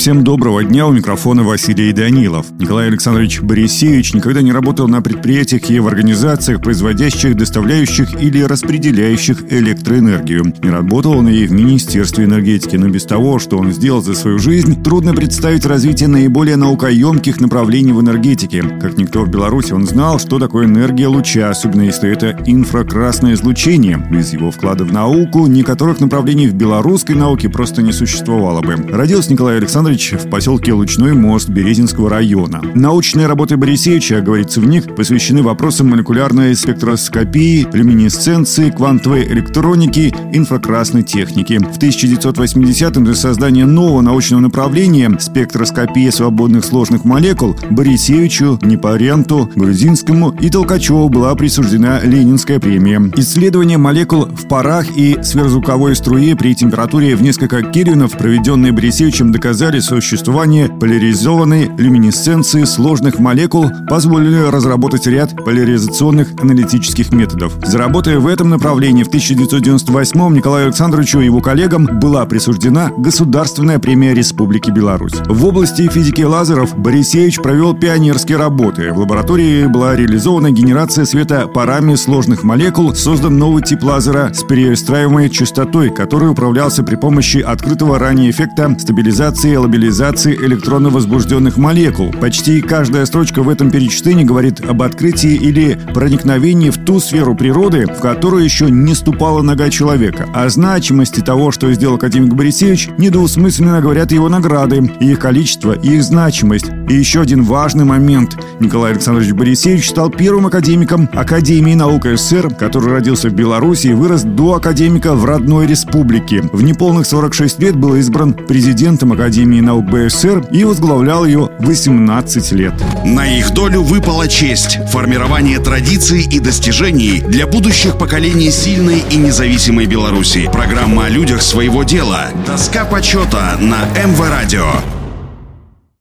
Всем доброго дня, у микрофона Василий Данилов. Николай Александрович Борисевич никогда не работал на предприятиях и в организациях, производящих, доставляющих или распределяющих электроэнергию. Не работал он и в Министерстве энергетики, но без того, что он сделал за свою жизнь, трудно представить развитие наиболее наукоемких направлений в энергетике. Как никто в Беларуси, он знал, что такое энергия луча, особенно если это инфракрасное излучение. Без его вклада в науку некоторых направлений в белорусской науке просто не существовало бы. Родился Николай Александрович Александрович в поселке Лучной мост Березинского района. Научные работы Борисевича, говорится в них, посвящены вопросам молекулярной спектроскопии, люминесценции, квантовой электроники, инфракрасной техники. В 1980-м для создания нового научного направления спектроскопия свободных сложных молекул Борисевичу, Непаренту, Грузинскому и Толкачеву была присуждена Ленинская премия. Исследование молекул в парах и сверхзвуковой струе при температуре в несколько кельвинов, проведенные Борисевичем, доказали существование поляризованной люминесценции сложных молекул позволили разработать ряд поляризационных аналитических методов. За работой в этом направлении в 1998-м Николаю Александровичу и его коллегам была присуждена Государственная премия Республики Беларусь. В области физики лазеров Борисевич провел пионерские работы. В лаборатории была реализована генерация света парами сложных молекул, создан новый тип лазера с перестраиваемой частотой, который управлялся при помощи открытого ранее эффекта стабилизации лабилизации электронно возбужденных молекул. Почти каждая строчка в этом перечислении говорит об открытии или проникновении в ту сферу природы, в которую еще не ступала нога человека. О значимости того, что сделал академик Борисевич, недвусмысленно говорят его награды, их количество и их значимость. И еще один важный момент. Николай Александрович Борисевич стал первым академиком Академии наук СССР, который родился в Беларуси и вырос до академика в родной республике. В неполных 46 лет был избран президентом Академии наук БССР и возглавлял ее 18 лет. На их долю выпала честь – формирование традиций и достижений для будущих поколений сильной и независимой Беларуси. Программа о людях своего дела. Доска почета на МВ Радио.